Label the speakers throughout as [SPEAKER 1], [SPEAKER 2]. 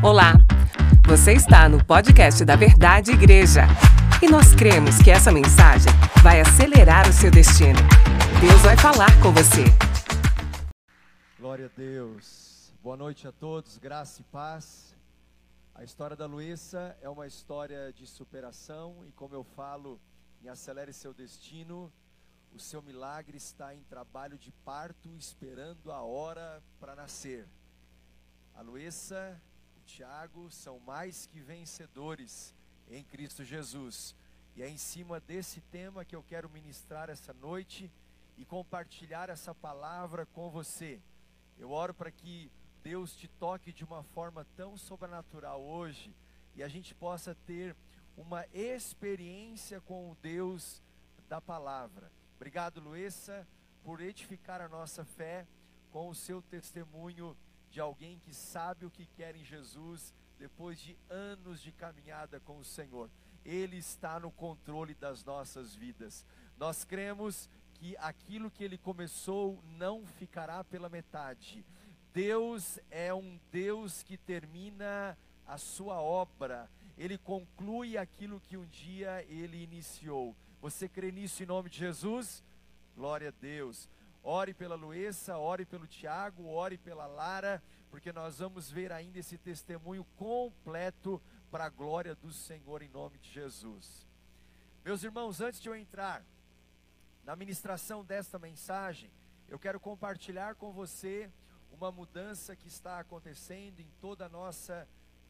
[SPEAKER 1] Olá, você está no podcast da Verdade Igreja e nós cremos que essa mensagem vai acelerar o seu destino. Deus vai falar com você.
[SPEAKER 2] Glória a Deus. Boa noite a todos, graça e paz. A história da Luísa é uma história de superação e, como eu falo em Acelere Seu Destino, o seu milagre está em trabalho de parto, esperando a hora para nascer. A Luísa, Tiago são mais que vencedores em Cristo Jesus. E é em cima desse tema que eu quero ministrar essa noite e compartilhar essa palavra com você. Eu oro para que Deus te toque de uma forma tão sobrenatural hoje e a gente possa ter uma experiência com o Deus da palavra. Obrigado, Luísa, por edificar a nossa fé com o seu testemunho de alguém que sabe o que quer em Jesus depois de anos de caminhada com o Senhor. Ele está no controle das nossas vidas. Nós cremos que aquilo que ele começou não ficará pela metade. Deus é um Deus que termina a sua obra, ele conclui aquilo que um dia ele iniciou. Você crê nisso em nome de Jesus? Glória a Deus. Ore pela Luísa, ore pelo Tiago, ore pela Lara, porque nós vamos ver ainda esse testemunho completo para a glória do Senhor em nome de Jesus. Meus irmãos, antes de eu entrar na ministração desta mensagem, eu quero compartilhar com você uma mudança que está acontecendo em toda a nossa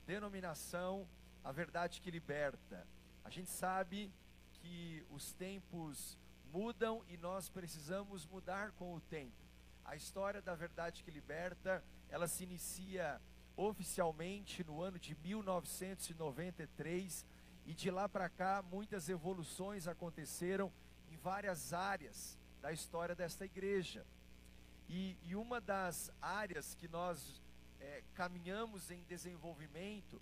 [SPEAKER 2] denominação, a verdade que liberta. A gente sabe que os tempos mudam e nós precisamos mudar com o tempo. A história da verdade que liberta, ela se inicia oficialmente no ano de 1993 e de lá para cá muitas evoluções aconteceram em várias áreas da história desta igreja. E, e uma das áreas que nós é, caminhamos em desenvolvimento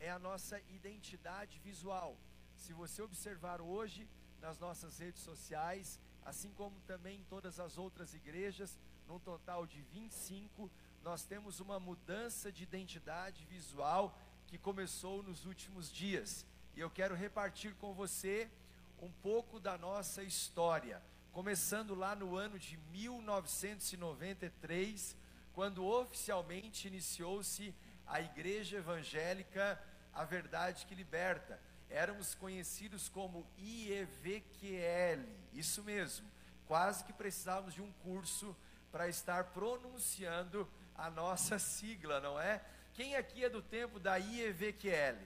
[SPEAKER 2] é a nossa identidade visual. Se você observar hoje nas nossas redes sociais, assim como também em todas as outras igrejas, num total de 25, nós temos uma mudança de identidade visual que começou nos últimos dias. E eu quero repartir com você um pouco da nossa história, começando lá no ano de 1993, quando oficialmente iniciou-se a Igreja Evangélica A Verdade que Liberta. Éramos conhecidos como IEVQL, isso mesmo. Quase que precisávamos de um curso para estar pronunciando a nossa sigla, não é? Quem aqui é do tempo da IEVQL?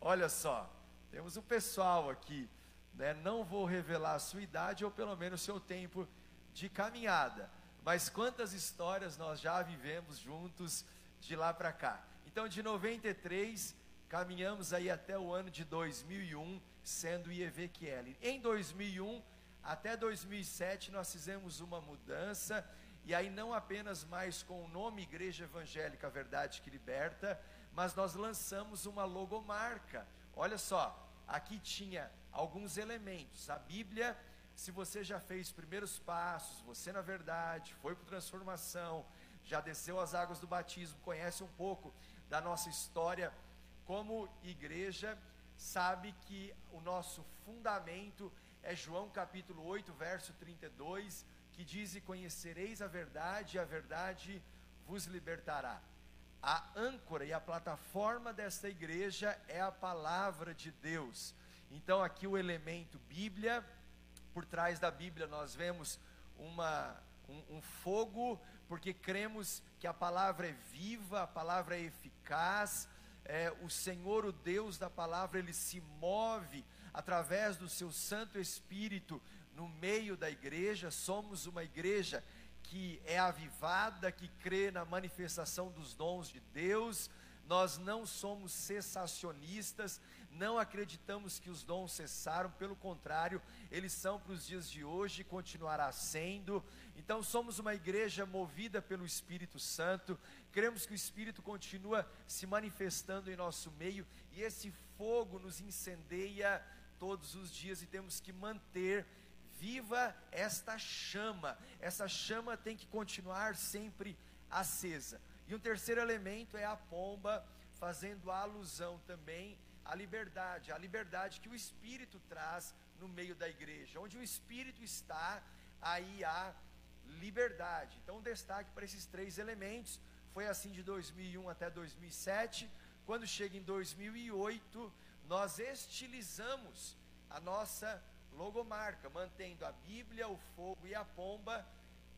[SPEAKER 2] Olha só, temos um pessoal aqui, né? Não vou revelar a sua idade ou pelo menos o seu tempo de caminhada, mas quantas histórias nós já vivemos juntos de lá para cá. Então, de 93, caminhamos aí até o ano de 2001, sendo IEVQL. Em 2001 até 2007, nós fizemos uma mudança, e aí não apenas mais com o nome Igreja Evangélica Verdade que Liberta, mas nós lançamos uma logomarca. Olha só, aqui tinha alguns elementos. A Bíblia, se você já fez primeiros passos, você na verdade foi para transformação, já desceu as águas do batismo, conhece um pouco da nossa história como igreja, sabe que o nosso fundamento é João capítulo 8, verso 32, que diz: E conhecereis a verdade, e a verdade vos libertará. A âncora e a plataforma desta igreja é a palavra de Deus. Então, aqui o elemento Bíblia, por trás da Bíblia nós vemos uma, um, um fogo porque cremos que a palavra é viva, a palavra é eficaz, é, o Senhor, o Deus da palavra, ele se move através do seu Santo Espírito no meio da igreja. Somos uma igreja que é avivada, que crê na manifestação dos dons de Deus. Nós não somos cessacionistas, não acreditamos que os dons cessaram, pelo contrário, eles são para os dias de hoje e continuará sendo. Então, somos uma igreja movida pelo Espírito Santo, cremos que o Espírito continua se manifestando em nosso meio e esse fogo nos incendeia todos os dias e temos que manter viva esta chama. Essa chama tem que continuar sempre acesa. E um terceiro elemento é a pomba fazendo alusão também à liberdade, a liberdade que o Espírito traz no meio da igreja. Onde o Espírito está, aí há liberdade. Então, um destaque para esses três elementos. Foi assim de 2001 até 2007. Quando chega em 2008, nós estilizamos a nossa logomarca, mantendo a Bíblia, o fogo e a pomba.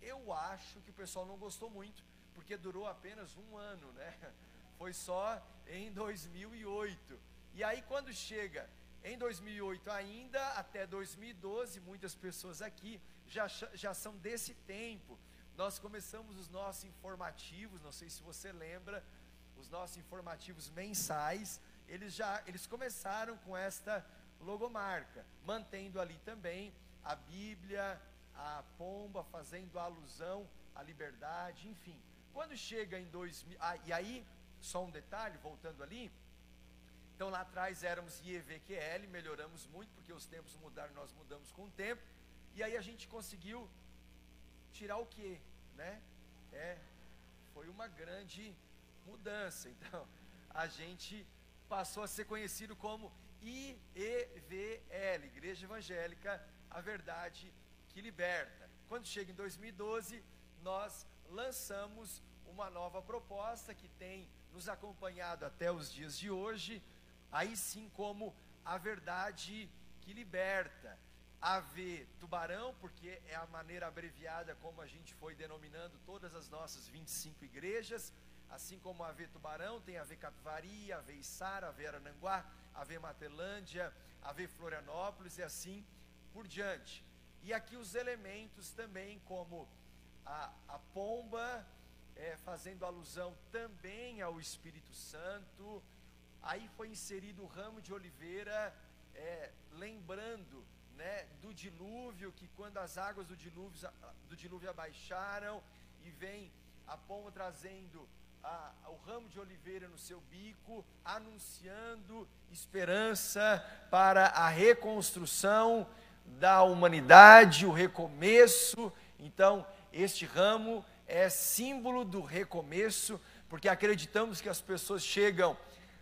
[SPEAKER 2] Eu acho que o pessoal não gostou muito, porque durou apenas um ano, né? Foi só em 2008. E aí, quando chega em 2008 ainda, até 2012, muitas pessoas aqui já, já são desse tempo. Nós começamos os nossos informativos, não sei se você lembra, os nossos informativos mensais, eles já eles começaram com esta logomarca, mantendo ali também a Bíblia, a pomba, fazendo alusão à liberdade, enfim. Quando chega em 2000, ah, e aí, só um detalhe, voltando ali, então lá atrás éramos IEVQL, melhoramos muito, porque os tempos mudaram, nós mudamos com o tempo. E aí a gente conseguiu tirar o quê? Né? É, foi uma grande mudança. Então, a gente passou a ser conhecido como IEVL, Igreja Evangélica, a Verdade que Liberta. Quando chega em 2012, nós lançamos uma nova proposta que tem nos acompanhado até os dias de hoje, aí sim como a verdade que liberta. AV Tubarão, porque é a maneira abreviada como a gente foi denominando todas as nossas 25 igrejas, assim como a AV Tubarão, tem a AV Capivari, a AV Içara, AV Arananguá, AV Matelândia, a AV Florianópolis e assim por diante. E aqui os elementos também, como a, a pomba, é, fazendo alusão também ao Espírito Santo, Aí foi inserido o ramo de oliveira, é, lembrando né, do dilúvio, que quando as águas do dilúvio, do dilúvio abaixaram, e vem a pomba trazendo a, o ramo de oliveira no seu bico, anunciando esperança para a reconstrução da humanidade, o recomeço. Então, este ramo é símbolo do recomeço, porque acreditamos que as pessoas chegam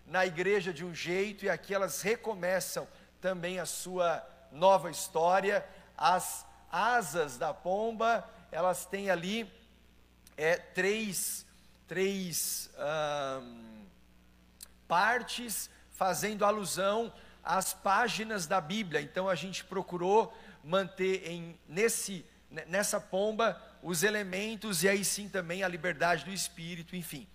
[SPEAKER 2] na igreja de um jeito e aqui elas recomeçam também a sua nova história. As asas da pomba, elas têm ali é, três, três partes fazendo alusão às páginas da Bíblia. Então a gente procurou manter em, nesse, nessa pomba os elementos e aí sim também a liberdade do espírito, enfim.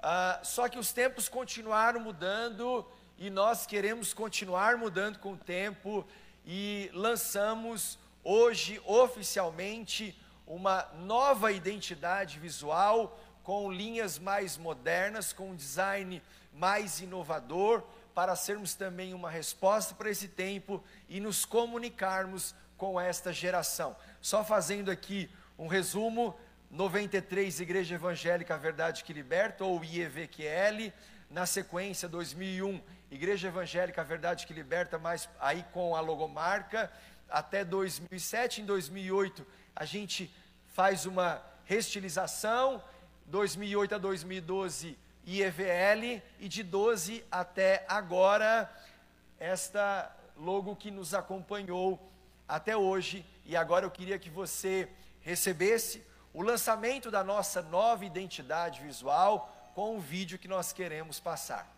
[SPEAKER 2] Ah, só que os tempos continuaram mudando e nós queremos continuar mudando com o tempo e lançamos hoje oficialmente uma nova identidade visual com linhas mais modernas, com um design mais inovador, para sermos também uma resposta para esse tempo e nos comunicarmos com esta geração. Só fazendo aqui um resumo, 93 Igreja Evangélica Verdade que Liberta, ou IEVQL, na sequência 2001 Igreja Evangélica Verdade que Liberta, mas aí com a logomarca, até 2007, em 2008 a gente faz uma restilização, 2008 a 2012 IEVL, e de 12 até agora, esta logo que nos acompanhou até hoje, e agora eu queria que você recebesse o lançamento da nossa nova identidade visual com o vídeo que nós queremos passar.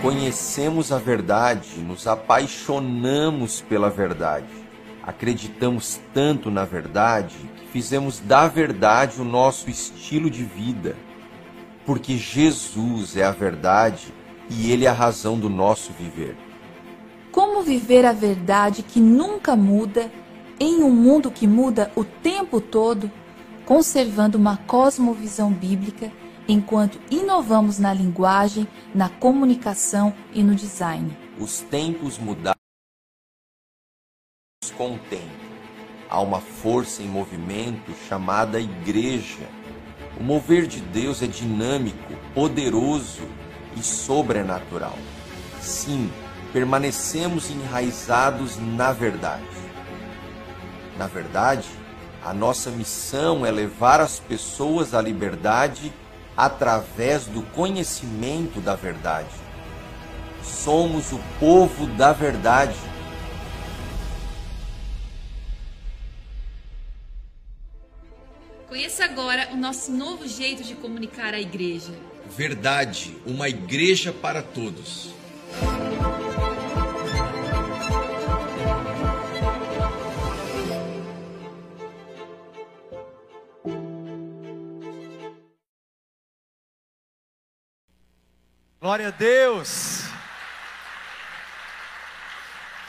[SPEAKER 3] Conhecemos a verdade, nos apaixonamos pela verdade. Acreditamos tanto na verdade que fizemos da verdade o nosso estilo de vida. Porque Jesus é a verdade e Ele é a razão do nosso viver.
[SPEAKER 4] Como viver a verdade que nunca muda em um mundo que muda o tempo todo, conservando uma cosmovisão bíblica enquanto inovamos na linguagem, na comunicação e no design.
[SPEAKER 3] Os tempos mudaram com o tempo. Há uma força em movimento chamada Igreja. O mover de Deus é dinâmico, poderoso e sobrenatural. Sim, permanecemos enraizados na verdade. Na verdade, A nossa missão é levar as pessoas à liberdade através do conhecimento da verdade. Somos o povo da verdade.
[SPEAKER 4] Conheça agora o nosso novo jeito de comunicar à igreja.
[SPEAKER 3] Verdade, uma igreja para todos.
[SPEAKER 2] Glória a Deus.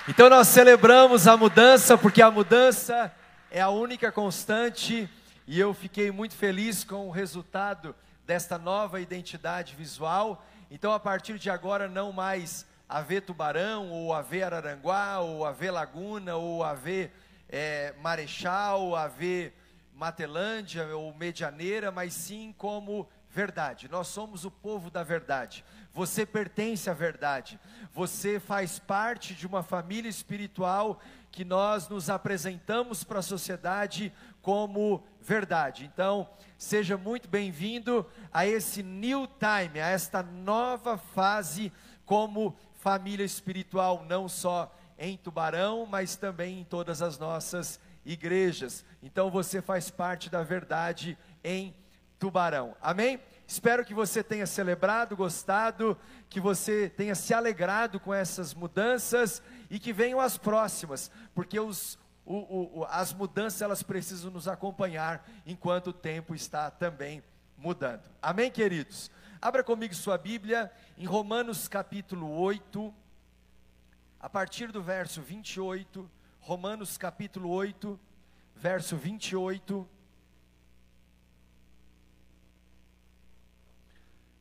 [SPEAKER 2] Então nós celebramos a mudança, porque a mudança é a única constante, e eu fiquei muito feliz com o resultado desta nova identidade visual. Então, a partir de agora, não mais AV Tubarão, ou AV Araranguá, ou AV Laguna, ou AV é, Marechal, AV Matelândia, ou Medianeira, mas sim como verdade. Nós somos o povo da verdade. Você pertence à verdade. Você faz parte de uma família espiritual que nós nos apresentamos para a sociedade como verdade. Então, seja muito bem-vindo a esse new time, a esta nova fase como família espiritual, não só em Tubarão, mas também em todas as nossas igrejas. Então, você faz parte da verdade em Tubarão. Amém? Espero que você tenha celebrado, gostado, que você tenha se alegrado com essas mudanças e que venham as próximas, porque os, o, o, as mudanças elas precisam nos acompanhar enquanto o tempo está também mudando. Amém, queridos? Abra comigo sua Bíblia em Romanos capítulo 8, a partir do verso 28. Romanos capítulo 8, verso 28.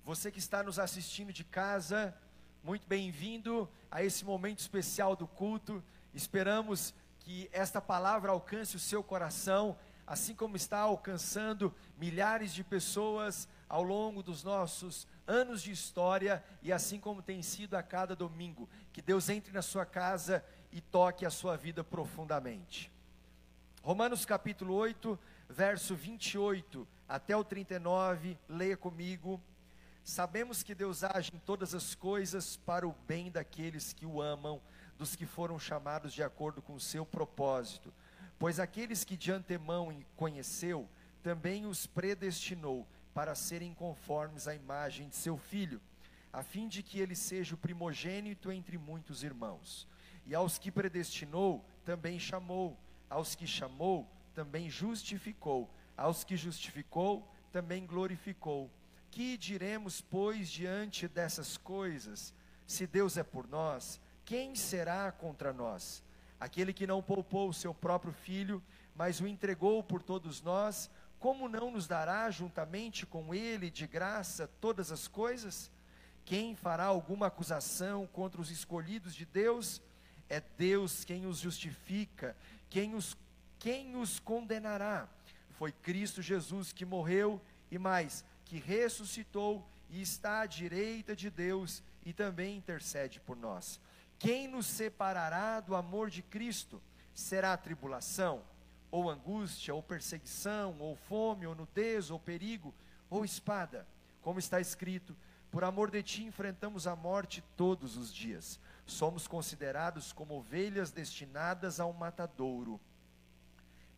[SPEAKER 2] Você que está nos assistindo de casa, muito bem-vindo a esse momento especial do culto. Esperamos que esta palavra alcance o seu coração, assim como está alcançando milhares de pessoas ao longo dos nossos anos de história e assim como tem sido a cada domingo. Que Deus entre na sua casa e toque a sua vida profundamente. Romanos capítulo 8, verso 28 até o 39, leia comigo. Sabemos que Deus age em todas as coisas para o bem daqueles que o amam, dos que foram chamados de acordo com o seu propósito. Pois aqueles que de antemão conheceu, também os predestinou para serem conformes à imagem de seu filho, a fim de que ele seja o primogênito entre muitos irmãos. E aos que predestinou, também chamou, aos que chamou, também justificou, aos que justificou, também glorificou. Que diremos, pois, diante dessas coisas? Se Deus é por nós, quem será contra nós? Aquele que não poupou o seu próprio filho, mas o entregou por todos nós, como não nos dará juntamente com ele de graça todas as coisas? Quem fará alguma acusação contra os escolhidos de Deus? É Deus quem os justifica, quem os, quem os condenará. Foi Cristo Jesus que morreu e mais que ressuscitou e está à direita de Deus e também intercede por nós. Quem nos separará do amor de Cristo? Será tribulação, ou angústia, ou perseguição, ou fome, ou nudez, ou perigo, ou espada? Como está escrito: Por amor de ti enfrentamos a morte todos os dias. Somos considerados como ovelhas destinadas ao matadouro.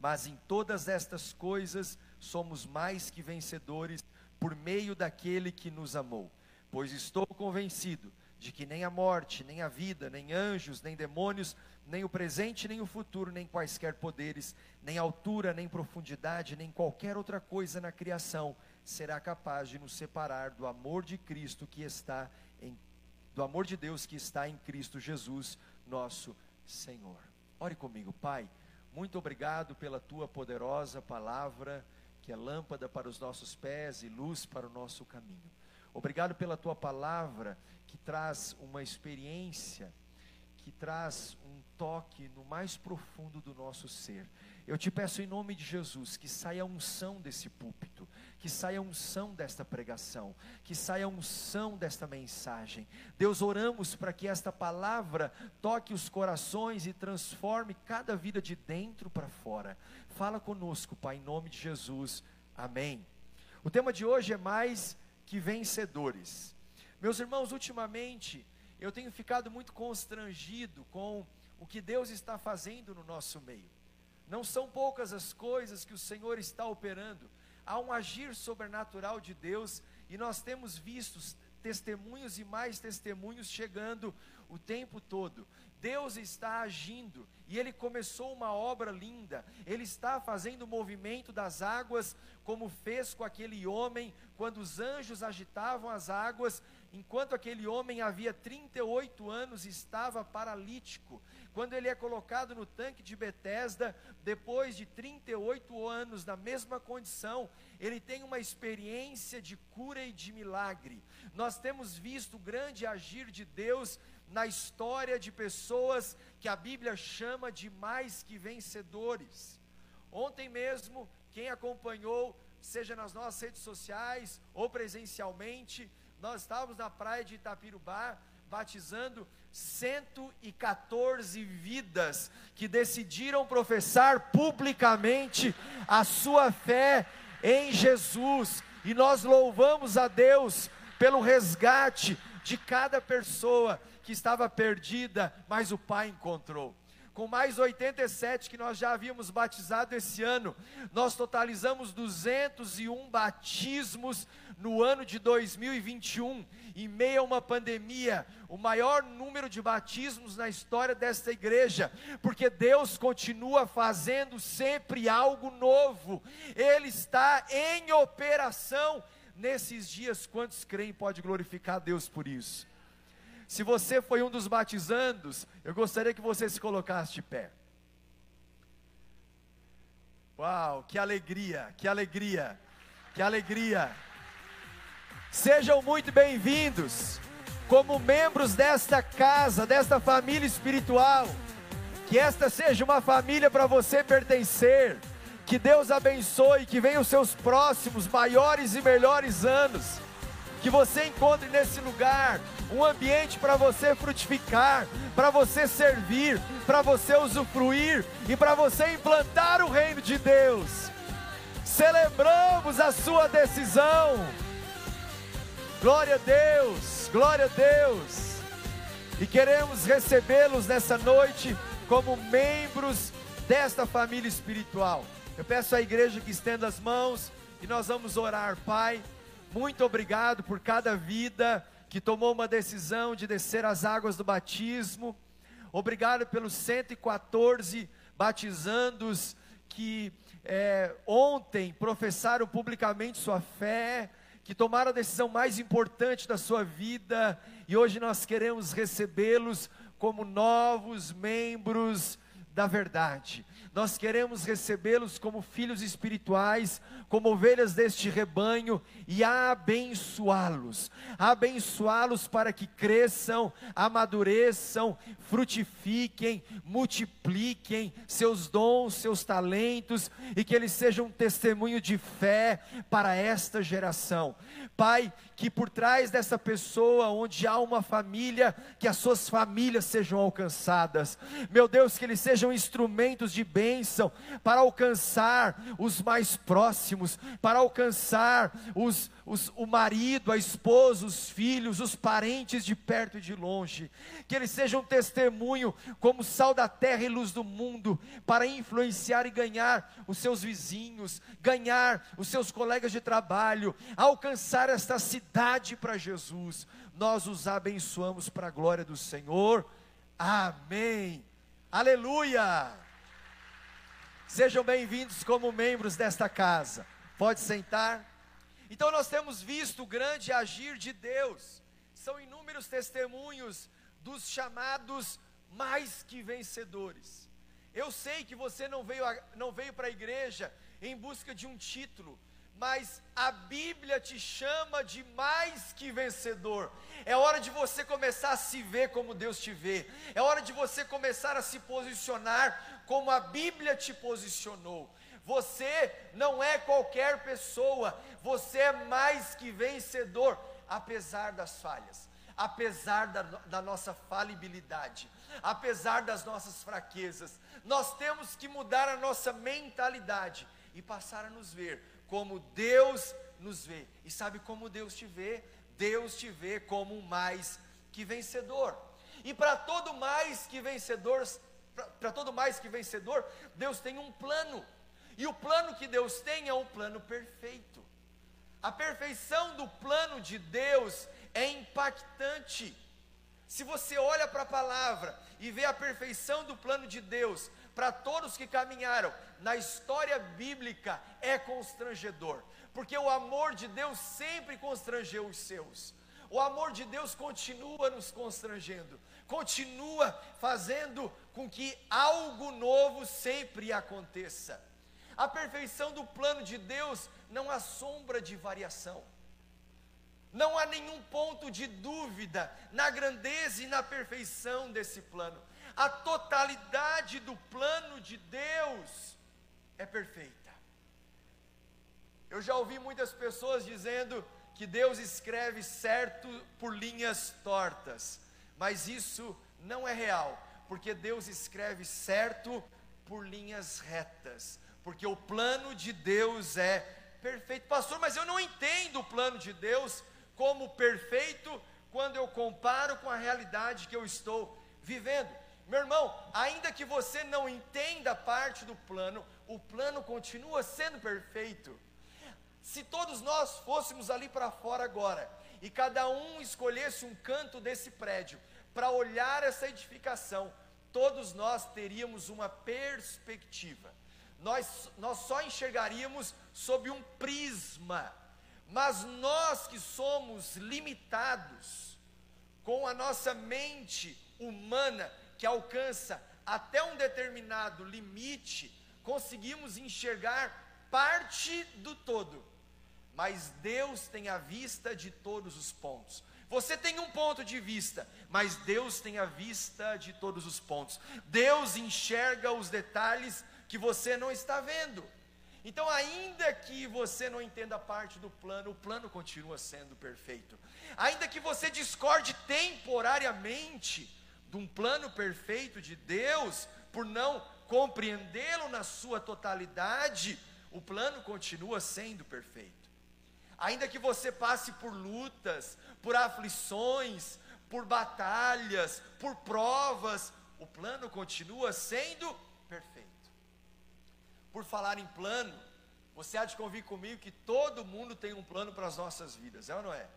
[SPEAKER 2] Mas em todas estas coisas somos mais que vencedores por meio daquele que nos amou. Pois estou convencido de que nem a morte, nem a vida, nem anjos, nem demônios, nem o presente, nem o futuro, nem quaisquer poderes, nem altura, nem profundidade, nem qualquer outra coisa na criação será capaz de nos separar do amor de Cristo que está em do amor de Deus que está em Cristo Jesus, nosso Senhor. Ore comigo, Pai. Muito obrigado pela tua poderosa palavra que é lâmpada para os nossos pés e luz para o nosso caminho. Obrigado pela tua palavra que traz uma experiência, que traz um toque no mais profundo do nosso ser. Eu te peço em nome de Jesus que saia a unção desse púlpito, que saia unção desta pregação, que saia unção desta mensagem. Deus, oramos para que esta palavra toque os corações e transforme cada vida de dentro para fora. Fala conosco, Pai, em nome de Jesus. Amém. O tema de hoje é mais que vencedores. Meus irmãos, ultimamente eu tenho ficado muito constrangido com o que Deus está fazendo no nosso meio. Não são poucas as coisas que o Senhor está operando. Há um agir sobrenatural de Deus e nós temos visto testemunhos e mais testemunhos chegando o tempo todo. Deus está agindo e Ele começou uma obra linda. Ele está fazendo o movimento das águas, como fez com aquele homem, quando os anjos agitavam as águas, enquanto aquele homem havia 38 anos estava paralítico. Quando ele é colocado no tanque de Betesda, depois de 38 anos na mesma condição, ele tem uma experiência de cura e de milagre. Nós temos visto o grande agir de Deus na história de pessoas que a Bíblia chama de mais que vencedores. Ontem mesmo, quem acompanhou, seja nas nossas redes sociais ou presencialmente, nós estávamos na praia de Itapirubá batizando 114 vidas que decidiram professar publicamente a sua fé em Jesus. E nós louvamos a Deus pelo resgate de cada pessoa que estava perdida, mas o Pai encontrou. Com mais 87 que nós já havíamos batizado esse ano, nós totalizamos 201 batismos no ano de 2021, em meio a uma pandemia, o maior número de batismos na história desta igreja, porque Deus continua fazendo sempre algo novo, Ele está em operação nesses dias. Quantos creem pode glorificar a Deus por isso? Se você foi um dos batizandos, eu gostaria que você se colocasse de pé. Uau, que alegria, que alegria, que alegria. Sejam muito bem-vindos, como membros desta casa, desta família espiritual. Que esta seja uma família para você pertencer. Que Deus abençoe, que venham os seus próximos, maiores e melhores anos que você encontre nesse lugar um ambiente para você frutificar, para você servir, para você usufruir e para você implantar o reino de Deus. Celebramos a sua decisão. Glória a Deus, glória a Deus. E queremos recebê-los nessa noite como membros desta família espiritual. Eu peço à igreja que estenda as mãos e nós vamos orar, Pai. Muito obrigado por cada vida que tomou uma decisão de descer as águas do batismo. Obrigado pelos 114 batizandos que é, ontem professaram publicamente sua fé, que tomaram a decisão mais importante da sua vida e hoje nós queremos recebê-los como novos membros da verdade. Nós queremos recebê-los como filhos espirituais, como ovelhas deste rebanho e abençoá-los. Abençoá-los para que cresçam, amadureçam, frutifiquem, multipliquem seus dons, seus talentos e que eles sejam um testemunho de fé para esta geração. Pai, que por trás dessa pessoa, onde há uma família, que as suas famílias sejam alcançadas. Meu Deus, que eles sejam instrumentos de bênção para alcançar os mais próximos, para alcançar os, os, o marido, a esposa, os filhos, os parentes de perto e de longe. Que eles sejam testemunho como sal da terra e luz do mundo, para influenciar e ganhar os seus vizinhos, ganhar os seus colegas de trabalho, alcançar esta cidade para Jesus, nós os abençoamos para a glória do Senhor. Amém. Aleluia. Sejam bem-vindos como membros desta casa. Pode sentar. Então nós temos visto o grande agir de Deus. São inúmeros testemunhos dos chamados mais que vencedores. Eu sei que você não veio, não veio para a igreja em busca de um título, mas a Bíblia te chama de mais que vencedor. É hora de você começar a se ver como Deus te vê. É hora de você começar a se posicionar como a Bíblia te posicionou. Você não é qualquer pessoa, você é mais que vencedor, apesar das falhas, apesar da, da nossa falibilidade, apesar das nossas fraquezas. Nós temos que mudar a nossa mentalidade e passar a nos ver como Deus nos vê. E sabe como Deus te vê? Deus te vê como mais que vencedor. E para todo mais que vencedor, para todo mais que vencedor, Deus tem um plano. E o plano que Deus tem é um plano perfeito. A perfeição do plano de Deus é impactante. Se você olha para a palavra e vê a perfeição do plano de Deus para todos que caminharam na história bíblica, é constrangedor, porque o amor de Deus sempre constrangeu os seus. O amor de Deus continua nos constrangendo, continua fazendo com que algo novo sempre aconteça. A perfeição do plano de Deus não há sombra de variação. Não há nenhum ponto de dúvida na grandeza e na perfeição desse plano. A totalidade do plano de Deus é perfeita. Eu já ouvi muitas pessoas dizendo que Deus escreve certo por linhas tortas, mas isso não é real, porque Deus escreve certo por linhas retas, porque o plano de Deus é perfeito. Pastor, mas eu não entendo o plano de Deus como perfeito quando eu comparo com a realidade que eu estou vivendo. Meu irmão, ainda que você não entenda parte do plano, o plano continua sendo perfeito. Se todos nós fôssemos ali para fora agora e cada um escolhesse um canto desse prédio para olhar essa edificação, todos nós teríamos uma perspectiva. Nós, nós só enxergaríamos sob um prisma mas nós que somos limitados, com a nossa mente humana que alcança até um determinado limite, conseguimos enxergar parte do todo. Mas Deus tem a vista de todos os pontos. Você tem um ponto de vista, mas Deus tem a vista de todos os pontos. Deus enxerga os detalhes que você não está vendo. Então, ainda que você não entenda parte do plano, o plano continua sendo perfeito. Ainda que você discorde temporariamente de um plano perfeito de Deus, por não compreendê-lo na sua totalidade, o plano continua sendo perfeito. Ainda que você passe por lutas, por aflições, por batalhas, por provas, o plano continua sendo perfeito. Por falar em plano, você há de convir comigo que todo mundo tem um plano para as nossas vidas, é ou não é?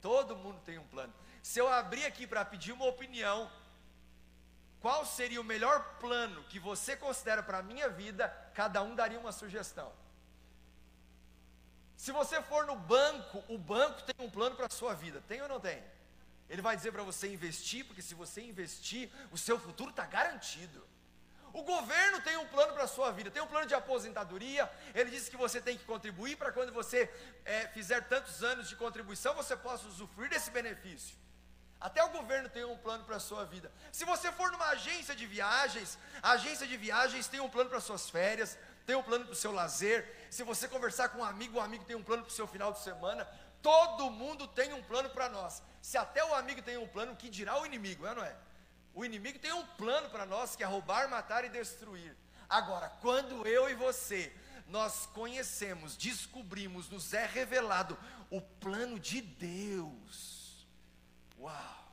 [SPEAKER 2] Todo mundo tem um plano. Se eu abrir aqui para pedir uma opinião, qual seria o melhor plano que você considera para a minha vida, cada um daria uma sugestão. Se você for no banco, o banco tem um plano para a sua vida, tem ou não tem? Ele vai dizer para você investir, porque se você investir, o seu futuro está garantido. O governo tem um plano para a sua vida, tem um plano de aposentadoria. Ele disse que você tem que contribuir para quando você é, fizer tantos anos de contribuição, você possa usufruir desse benefício. Até o governo tem um plano para a sua vida. Se você for numa agência de viagens, a agência de viagens tem um plano para suas férias, tem um plano para o seu lazer. Se você conversar com um amigo, o amigo tem um plano para o seu final de semana. Todo mundo tem um plano para nós. Se até o amigo tem um plano, que dirá o inimigo, é ou não é? O inimigo tem um plano para nós que é roubar, matar e destruir. Agora, quando eu e você nós conhecemos, descobrimos, nos é revelado o plano de Deus. Uau!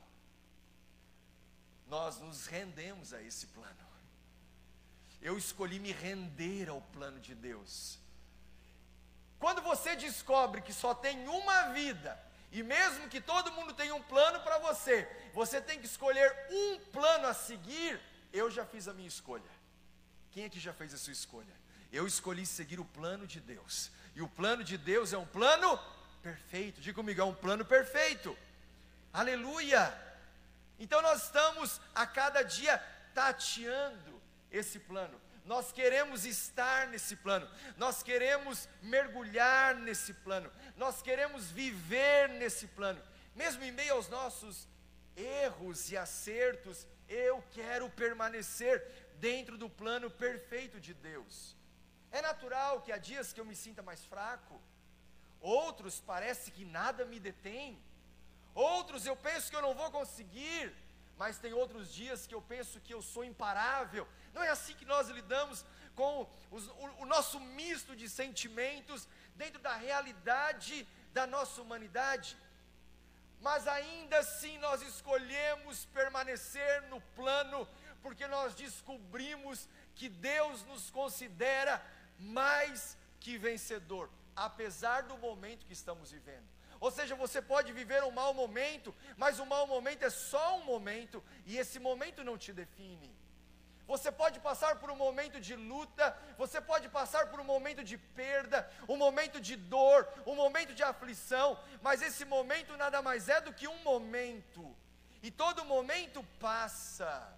[SPEAKER 2] Nós nos rendemos a esse plano. Eu escolhi me render ao plano de Deus. Quando você descobre que só tem uma vida, e mesmo que todo mundo tenha um plano para você, você tem que escolher um plano a seguir. Eu já fiz a minha escolha. Quem aqui já fez a sua escolha? Eu escolhi seguir o plano de Deus. E o plano de Deus é um plano perfeito. Diga comigo, é um plano perfeito. Aleluia! Então nós estamos a cada dia tateando esse plano. Nós queremos estar nesse plano, nós queremos mergulhar nesse plano, nós queremos viver nesse plano, mesmo em meio aos nossos erros e acertos, eu quero permanecer dentro do plano perfeito de Deus. É natural que há dias que eu me sinta mais fraco, outros parece que nada me detém, outros eu penso que eu não vou conseguir, mas tem outros dias que eu penso que eu sou imparável. Não é assim que nós lidamos com os, o, o nosso misto de sentimentos dentro da realidade da nossa humanidade. Mas ainda assim nós escolhemos permanecer no plano, porque nós descobrimos que Deus nos considera mais que vencedor, apesar do momento que estamos vivendo. Ou seja, você pode viver um mau momento, mas o mau momento é só um momento, e esse momento não te define. Você pode passar por um momento de luta, você pode passar por um momento de perda, um momento de dor, um momento de aflição, mas esse momento nada mais é do que um momento, e todo momento passa.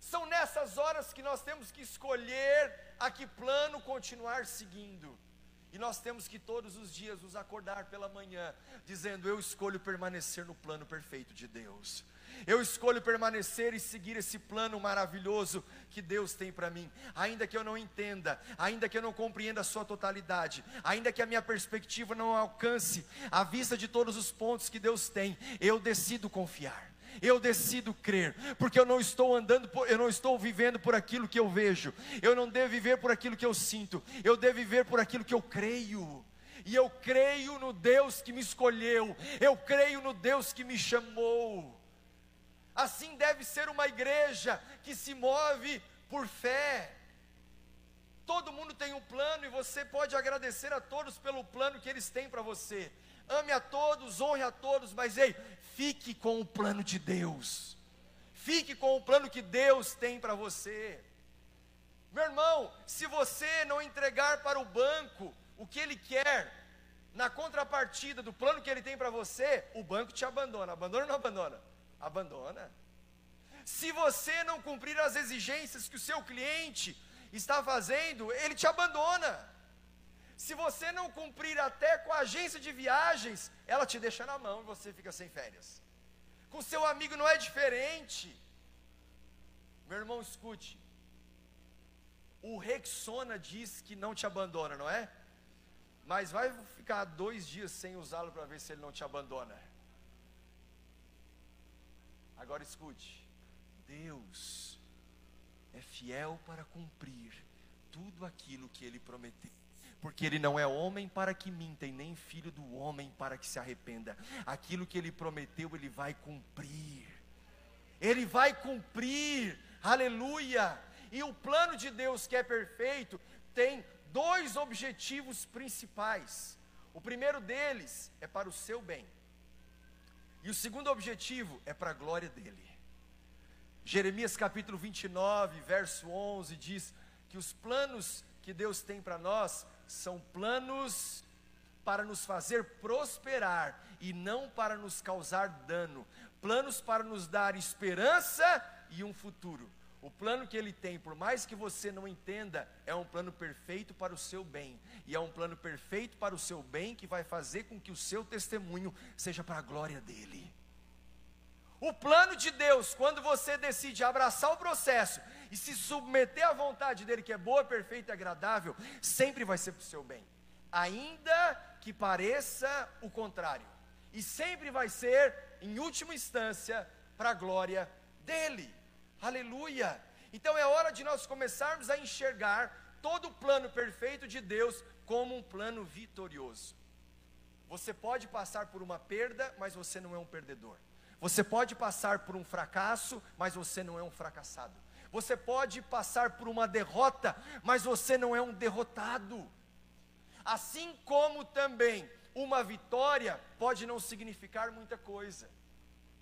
[SPEAKER 2] São nessas horas que nós temos que escolher a que plano continuar seguindo. E nós temos que todos os dias nos acordar pela manhã, dizendo: Eu escolho permanecer no plano perfeito de Deus. Eu escolho permanecer e seguir esse plano maravilhoso que Deus tem para mim, ainda que eu não entenda, ainda que eu não compreenda a sua totalidade, ainda que a minha perspectiva não alcance a vista de todos os pontos que Deus tem, eu decido confiar. Eu decido crer, porque eu não estou andando, por, eu não estou vivendo por aquilo que eu vejo, eu não devo viver por aquilo que eu sinto, eu devo viver por aquilo que eu creio. E eu creio no Deus que me escolheu, eu creio no Deus que me chamou. Assim deve ser uma igreja que se move por fé. Todo mundo tem um plano e você pode agradecer a todos pelo plano que eles têm para você ame a todos, honre a todos, mas ei, fique com o plano de Deus. Fique com o plano que Deus tem para você. Meu irmão, se você não entregar para o banco o que ele quer, na contrapartida do plano que ele tem para você, o banco te abandona. Abandona ou não abandona? Abandona. Se você não cumprir as exigências que o seu cliente está fazendo, ele te abandona. Se você não cumprir até com a agência de viagens, ela te deixa na mão e você fica sem férias. Com seu amigo não é diferente. Meu irmão, escute. O Rexona diz que não te abandona, não é? Mas vai ficar dois dias sem usá-lo para ver se ele não te abandona. Agora escute. Deus é fiel para cumprir tudo aquilo que ele prometeu porque ele não é homem para que minta, e nem filho do homem para que se arrependa. Aquilo que ele prometeu, ele vai cumprir. Ele vai cumprir, aleluia. E o plano de Deus, que é perfeito, tem dois objetivos principais. O primeiro deles é para o seu bem, e o segundo objetivo é para a glória dele. Jeremias capítulo 29, verso 11 diz que os planos que Deus tem para nós são planos para nos fazer prosperar e não para nos causar dano, planos para nos dar esperança e um futuro. O plano que ele tem, por mais que você não entenda, é um plano perfeito para o seu bem, e é um plano perfeito para o seu bem que vai fazer com que o seu testemunho seja para a glória dele. O plano de Deus, quando você decide abraçar o processo e se submeter à vontade dele, que é boa, perfeita e agradável, sempre vai ser para o seu bem, ainda que pareça o contrário, e sempre vai ser, em última instância, para a glória dele. Aleluia! Então é hora de nós começarmos a enxergar todo o plano perfeito de Deus como um plano vitorioso. Você pode passar por uma perda, mas você não é um perdedor. Você pode passar por um fracasso, mas você não é um fracassado. Você pode passar por uma derrota, mas você não é um derrotado. Assim como também uma vitória pode não significar muita coisa.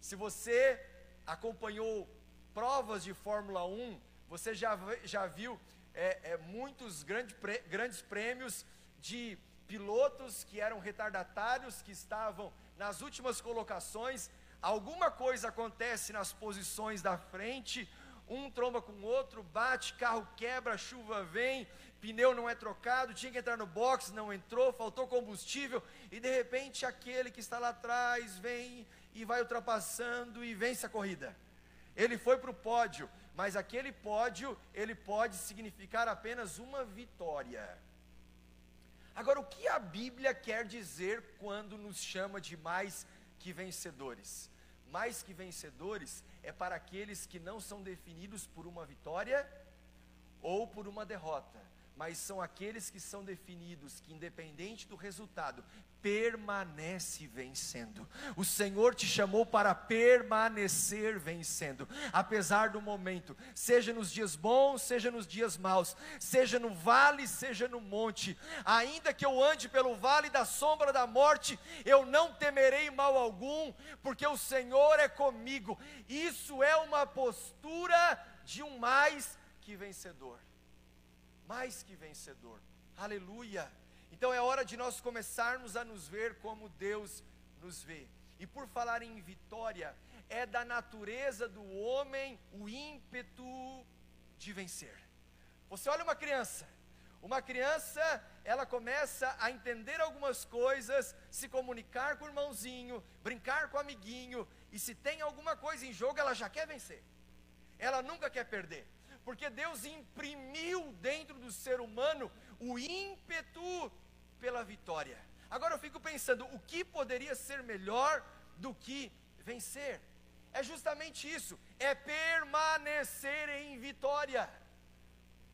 [SPEAKER 2] Se você acompanhou provas de Fórmula 1, você já, já viu é, é, muitos grande, grandes prêmios de pilotos que eram retardatários, que estavam nas últimas colocações. Alguma coisa acontece nas posições da frente, um tromba com o outro, bate, carro quebra, chuva vem, pneu não é trocado, tinha que entrar no box, não entrou, faltou combustível, e de repente aquele que está lá atrás vem e vai ultrapassando e vence a corrida. Ele foi para o pódio, mas aquele pódio, ele pode significar apenas uma vitória. Agora, o que a Bíblia quer dizer quando nos chama de mais que vencedores? Mais que vencedores é para aqueles que não são definidos por uma vitória ou por uma derrota, mas são aqueles que são definidos que, independente do resultado, permanece vencendo. O Senhor te chamou para permanecer vencendo, apesar do momento, seja nos dias bons, seja nos dias maus, seja no vale, seja no monte. Ainda que eu ande pelo vale da sombra da morte, eu não temerei mal algum, porque o Senhor é comigo. Isso é uma postura de um mais que vencedor. Mais que vencedor. Aleluia. Então é hora de nós começarmos a nos ver como Deus nos vê. E por falar em vitória, é da natureza do homem o ímpeto de vencer. Você olha uma criança, uma criança, ela começa a entender algumas coisas, se comunicar com o irmãozinho, brincar com o amiguinho, e se tem alguma coisa em jogo, ela já quer vencer. Ela nunca quer perder, porque Deus imprimiu dentro do ser humano o ímpeto pela vitória. Agora eu fico pensando, o que poderia ser melhor do que vencer? É justamente isso, é permanecer em vitória.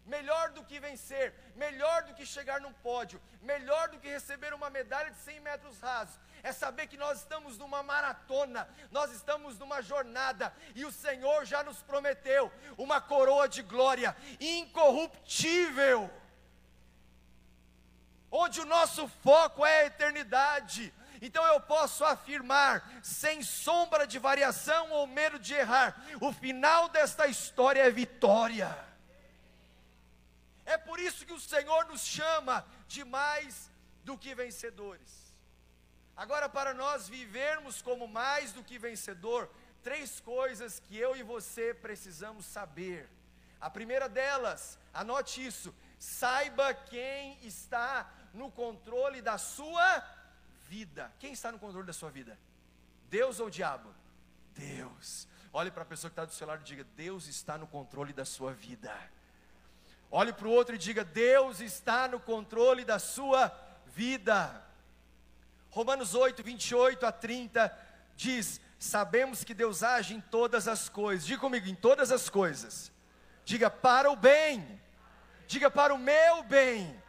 [SPEAKER 2] Melhor do que vencer, melhor do que chegar num pódio, melhor do que receber uma medalha de 100 metros rasos, é saber que nós estamos numa maratona, nós estamos numa jornada, e o Senhor já nos prometeu uma coroa de glória incorruptível onde o nosso foco é a eternidade. Então eu posso afirmar, sem sombra de variação ou medo de errar, o final desta história é vitória. É por isso que o Senhor nos chama de mais do que vencedores. Agora, para nós vivermos como mais do que vencedor, três coisas que eu e você precisamos saber. A primeira delas, anote isso: saiba quem está no controle da sua vida. Quem está no controle da sua vida? Deus ou o diabo? Deus. Olhe para a pessoa que está do seu lado e diga: Deus está no controle da sua vida. Olhe para o outro e diga: Deus está no controle da sua vida. Romanos 8, 28 a 30 diz: Sabemos que Deus age em todas as coisas. Diga comigo, em todas as coisas. Diga para o bem. Diga para o meu bem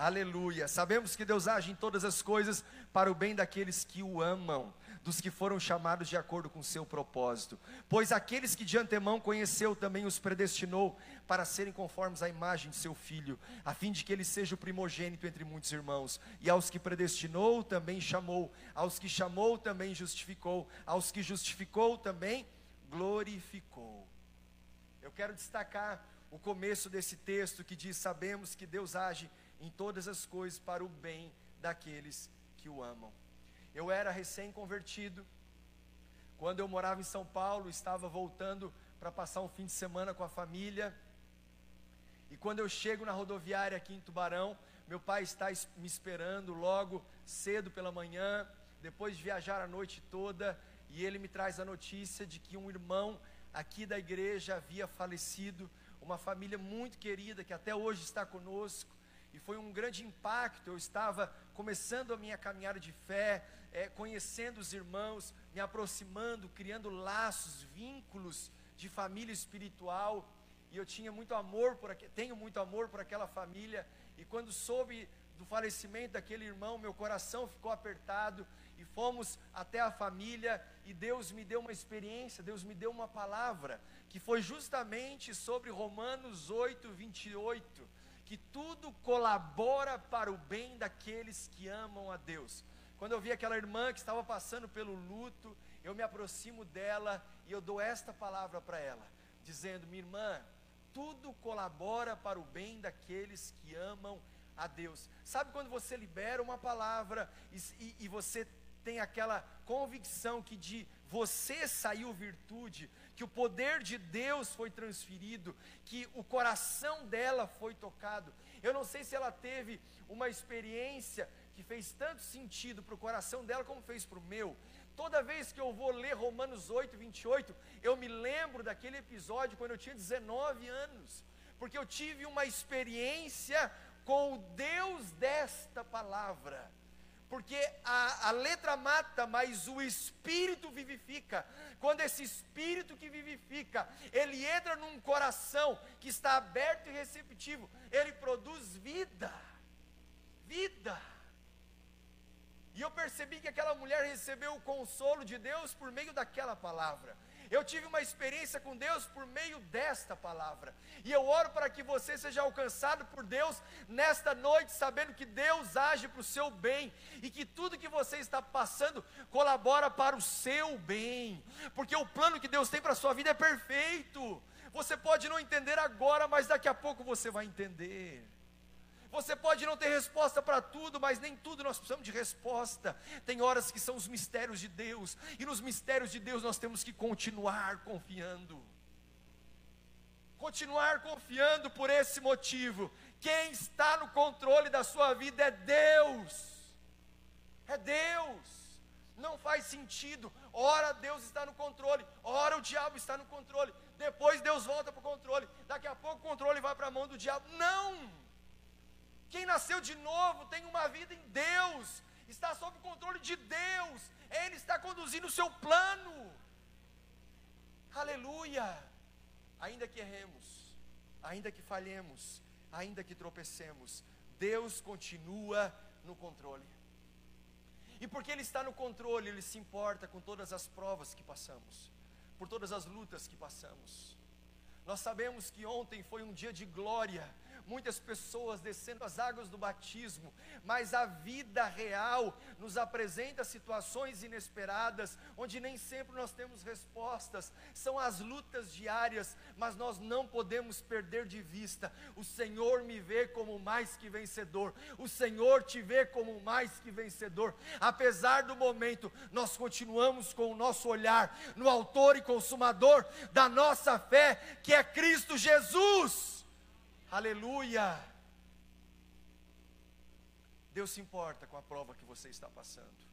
[SPEAKER 2] Aleluia. Sabemos que Deus age em todas as coisas para o bem daqueles que o amam, dos que foram chamados de acordo com seu propósito. Pois aqueles que de antemão conheceu também os predestinou para serem conformes à imagem de seu filho, a fim de que ele seja o primogênito entre muitos irmãos. E aos que predestinou também chamou, aos que chamou também justificou, aos que justificou também glorificou. Eu quero destacar o começo desse texto que diz: Sabemos que Deus age em todas as coisas para o bem daqueles que o amam. Eu era recém-convertido, quando eu morava em São Paulo, estava voltando para passar um fim de semana com a família. E quando eu chego na rodoviária aqui em Tubarão, meu pai está me esperando logo cedo pela manhã, depois de viajar a noite toda, e ele me traz a notícia de que um irmão aqui da igreja havia falecido, uma família muito querida que até hoje está conosco e foi um grande impacto. Eu estava começando a minha caminhada de fé, é, conhecendo os irmãos, me aproximando, criando laços, vínculos de família espiritual. E eu tinha muito amor por tenho muito amor por aquela família. E quando soube do falecimento daquele irmão, meu coração ficou apertado e fomos até a família e Deus me deu uma experiência, Deus me deu uma palavra que foi justamente sobre Romanos 8, 28 que tudo colabora para o bem daqueles que amam a Deus. Quando eu vi aquela irmã que estava passando pelo luto, eu me aproximo dela e eu dou esta palavra para ela, dizendo: Minha irmã, tudo colabora para o bem daqueles que amam a Deus. Sabe quando você libera uma palavra e, e, e você tem aquela convicção que de você saiu virtude, que o poder de Deus foi transferido, que o coração dela foi tocado. Eu não sei se ela teve uma experiência que fez tanto sentido para o coração dela como fez para o meu. Toda vez que eu vou ler Romanos 8, 28, eu me lembro daquele episódio quando eu tinha 19 anos, porque eu tive uma experiência com o Deus desta palavra. Porque a, a letra mata, mas o espírito vivifica. Quando esse espírito que vivifica, ele entra num coração que está aberto e receptivo, ele produz vida. Vida. E eu percebi que aquela mulher recebeu o consolo de Deus por meio daquela palavra. Eu tive uma experiência com Deus por meio desta palavra. E eu oro para que você seja alcançado por Deus nesta noite, sabendo que Deus age para o seu bem e que tudo que você está passando colabora para o seu bem, porque o plano que Deus tem para a sua vida é perfeito. Você pode não entender agora, mas daqui a pouco você vai entender. Você pode não ter resposta para tudo, mas nem tudo nós precisamos de resposta. Tem horas que são os mistérios de Deus, e nos mistérios de Deus nós temos que continuar confiando. Continuar confiando por esse motivo. Quem está no controle da sua vida é Deus. É Deus. Não faz sentido. Ora Deus está no controle, ora o diabo está no controle. Depois Deus volta para o controle. Daqui a pouco o controle vai para a mão do diabo. Não! Quem nasceu de novo tem uma vida em Deus, está sob o controle de Deus, Ele está conduzindo o seu plano. Aleluia! Ainda que erremos, ainda que falhemos, ainda que tropecemos, Deus continua no controle. E porque Ele está no controle, Ele se importa com todas as provas que passamos, por todas as lutas que passamos. Nós sabemos que ontem foi um dia de glória, muitas pessoas descendo as águas do batismo, mas a vida real nos apresenta situações inesperadas, onde nem sempre nós temos respostas, são as lutas diárias, mas nós não podemos perder de vista: o Senhor me vê como mais que vencedor, o Senhor te vê como mais que vencedor, apesar do momento, nós continuamos com o nosso olhar no Autor e Consumador da nossa fé, que é Cristo Jesus. Aleluia! Deus se importa com a prova que você está passando.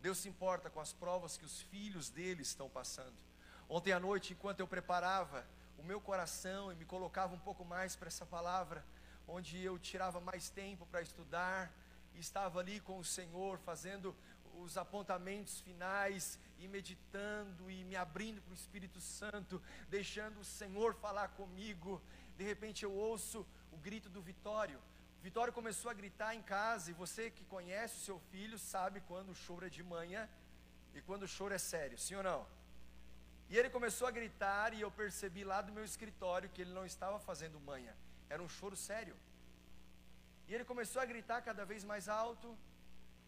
[SPEAKER 2] Deus se importa com as provas que os filhos dele estão passando. Ontem à noite, enquanto eu preparava o meu coração e me colocava um pouco mais para essa palavra, onde eu tirava mais tempo para estudar, estava ali com o Senhor, fazendo os apontamentos finais e meditando e me abrindo para o Espírito Santo, deixando o Senhor falar comigo de repente eu ouço o grito do Vitório. Vitório começou a gritar em casa, e você que conhece o seu filho sabe quando o choro é de manhã e quando o choro é sério, sim ou não? E ele começou a gritar, e eu percebi lá do meu escritório que ele não estava fazendo manha, era um choro sério. E ele começou a gritar cada vez mais alto,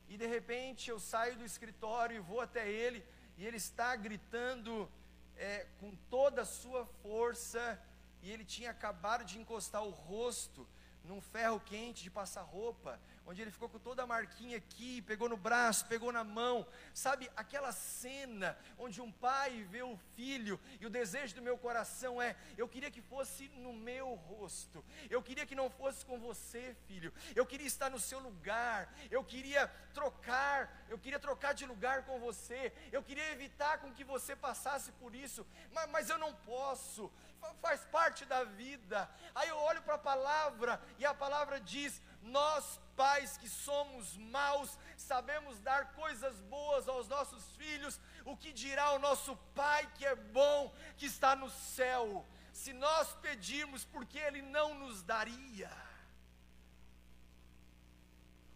[SPEAKER 2] e de repente eu saio do escritório e vou até ele, e ele está gritando é, com toda a sua força, e ele tinha acabado de encostar o rosto num ferro quente de passar roupa, onde ele ficou com toda a marquinha aqui, pegou no braço, pegou na mão, sabe aquela cena onde um pai vê o filho e o desejo do meu coração é: eu queria que fosse no meu rosto, eu queria que não fosse com você, filho, eu queria estar no seu lugar, eu queria trocar, eu queria trocar de lugar com você, eu queria evitar com que você passasse por isso, mas, mas eu não posso, faz parte da vida. Aí eu olho para a palavra e a palavra diz: Nós, pais que somos maus, sabemos dar coisas boas aos nossos filhos, o que dirá o nosso Pai que é bom, que está no céu? Se nós pedirmos, porque Ele não nos daria?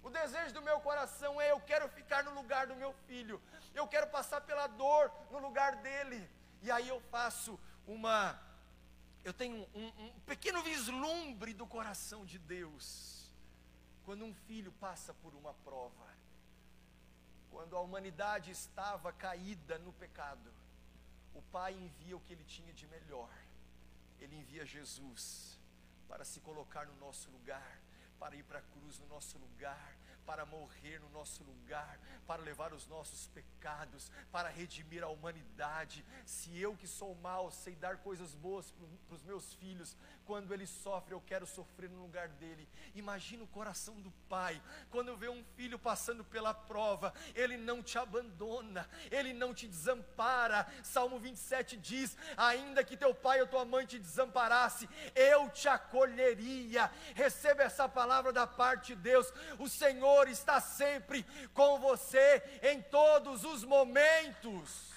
[SPEAKER 2] O desejo do meu coração é: eu quero ficar no lugar do meu filho, eu quero passar pela dor no lugar dele. E aí eu faço uma eu tenho um, um, pequeno vislumbre do coração de Deus. Quando um filho passa por uma prova, quando a humanidade estava caída no pecado, o Pai envia o que ele tinha de melhor. Ele envia Jesus para se colocar no nosso lugar, para ir para a cruz no nosso lugar, para morrer no nosso lugar, para levar os nossos pecados, para redimir a humanidade. Se eu que sou mau sei dar coisas boas para os meus filhos, quando ele sofre, eu quero sofrer no lugar dele. Imagina o coração do pai, quando vê um filho passando pela prova, ele não te abandona, ele não te desampara. Salmo 27 diz: Ainda que teu pai ou tua mãe te desamparasse, eu te acolheria. Receba essa palavra da parte de Deus. O Senhor está sempre com você em todos os momentos.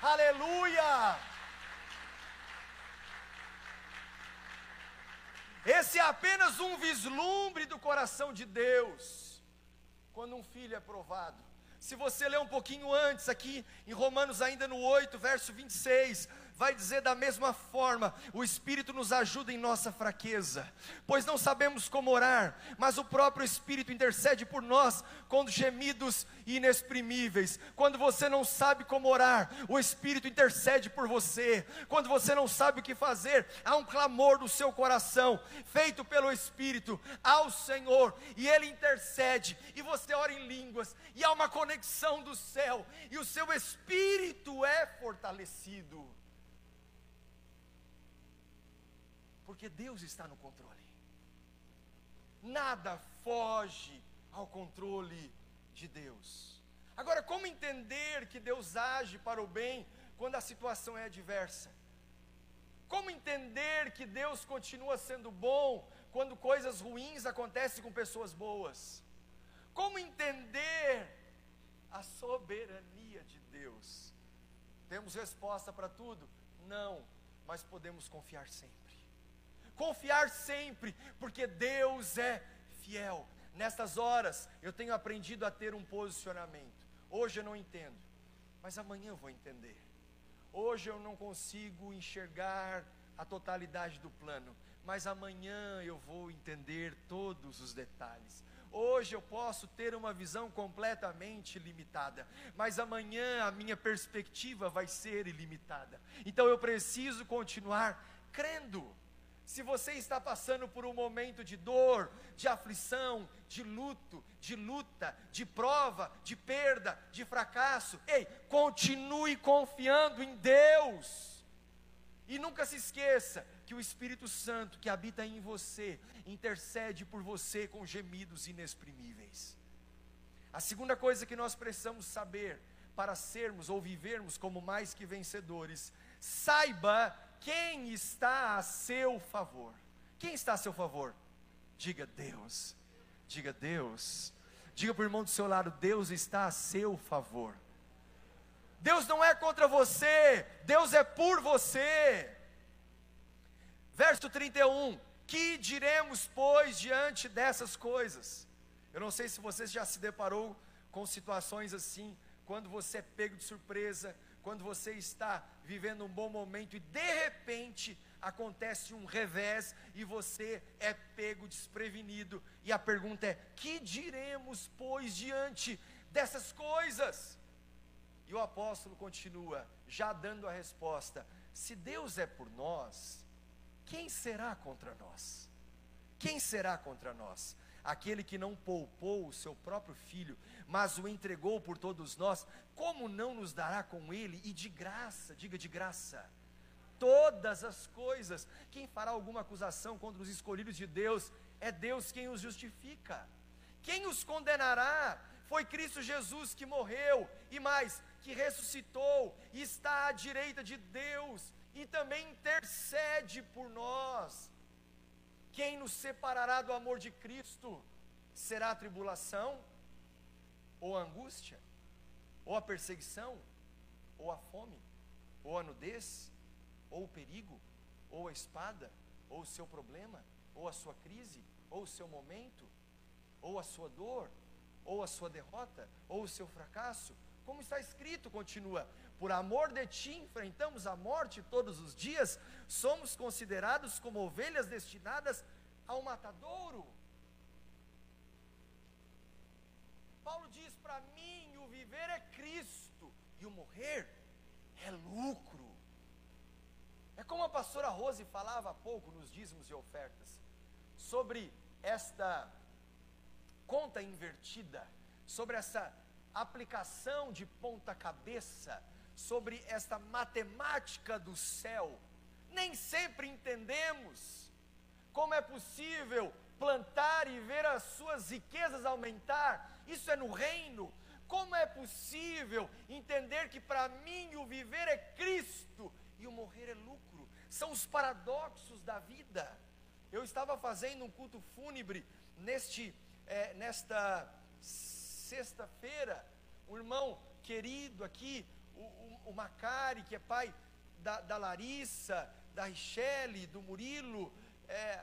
[SPEAKER 2] Aleluia! Esse é apenas um vislumbre do coração de Deus. Quando um filho é provado. Se você ler um pouquinho antes, aqui em Romanos, ainda no 8, verso 26, vai dizer da mesma forma: o Espírito nos ajuda em nossa fraqueza, pois não sabemos como orar, mas o próprio Espírito intercede por nós com gemidos inexprimíveis. Quando você não sabe como orar, o Espírito intercede por você. Quando você não sabe o que fazer, há um clamor do seu coração, feito pelo Espírito ao Senhor, e Ele intercede, e você ora em línguas, e há uma conexão do céu, e o seu espírito é fortalecido. Porque Deus está no controle. Nada foge ao controle de Deus. Agora, como entender que Deus age para o bem quando a situação é adversa? Como entender que Deus continua sendo bom quando coisas ruins acontecem com pessoas boas? Como entender a soberania de Deus? Temos resposta para tudo? Não, mas podemos confiar sempre confiar sempre, porque Deus é fiel. Nestas horas eu tenho aprendido a ter um posicionamento. Hoje eu não entendo, mas amanhã eu vou entender. Hoje eu não consigo enxergar a totalidade do plano, mas amanhã eu vou entender todos os detalhes. Hoje eu posso ter uma visão completamente limitada, mas amanhã a minha perspectiva vai ser ilimitada. Então eu preciso continuar crendo. Se você está passando por um momento de dor, de aflição, de luto, de luta, de prova, de perda, de fracasso, ei, continue confiando em Deus. E nunca se esqueça que o Espírito Santo que habita em você intercede por você com gemidos inexprimíveis. A segunda coisa que nós precisamos saber para sermos ou vivermos como mais que vencedores, saiba quem está a seu favor. Quem está a seu favor? Diga Deus. Diga Deus. Diga para o irmão do seu lado: Deus está a seu favor. Deus não é contra você, Deus é por você. Verso 31. Que diremos, pois, diante dessas coisas? Eu não sei se você já se deparou com situações assim, quando você é pego de surpresa, quando você está vivendo um bom momento e de repente acontece um revés e você é pego desprevenido. E a pergunta é: que diremos, pois, diante dessas coisas? E o apóstolo continua, já dando a resposta: se Deus é por nós, quem será contra nós? Quem será contra nós? Aquele que não poupou o seu próprio filho, mas o entregou por todos nós, como não nos dará com ele e de graça, diga de graça, todas as coisas? Quem fará alguma acusação contra os escolhidos de Deus? É Deus quem os justifica. Quem os condenará? Foi Cristo Jesus que morreu e mais, que ressuscitou e está à direita de Deus e também intercede por nós. Quem nos separará do amor de Cristo? Será a tribulação? Ou a angústia? Ou a perseguição? Ou a fome? Ou a nudez? Ou o perigo? Ou a espada? Ou o seu problema? Ou a sua crise? Ou o seu momento? Ou a sua dor? Ou a sua derrota? Ou o seu fracasso? Como está escrito, continua: por amor de ti enfrentamos a morte todos os dias, somos considerados como ovelhas destinadas ao matadouro. Paulo diz: para mim o viver é Cristo e o morrer é lucro. É como a pastora Rose falava há pouco nos dízimos e ofertas, sobre esta conta invertida, sobre essa aplicação de ponta cabeça, sobre esta matemática do céu. Nem sempre entendemos como é possível plantar e ver as suas riquezas aumentar. Isso é no reino. Como é possível entender que para mim o viver é Cristo e o morrer é lucro? São os paradoxos da vida. Eu estava fazendo um culto fúnebre neste, é, nesta sexta-feira. Um irmão querido aqui, o, o, o, Macari, que é pai da, da Larissa, da Richelle, do Murilo, é,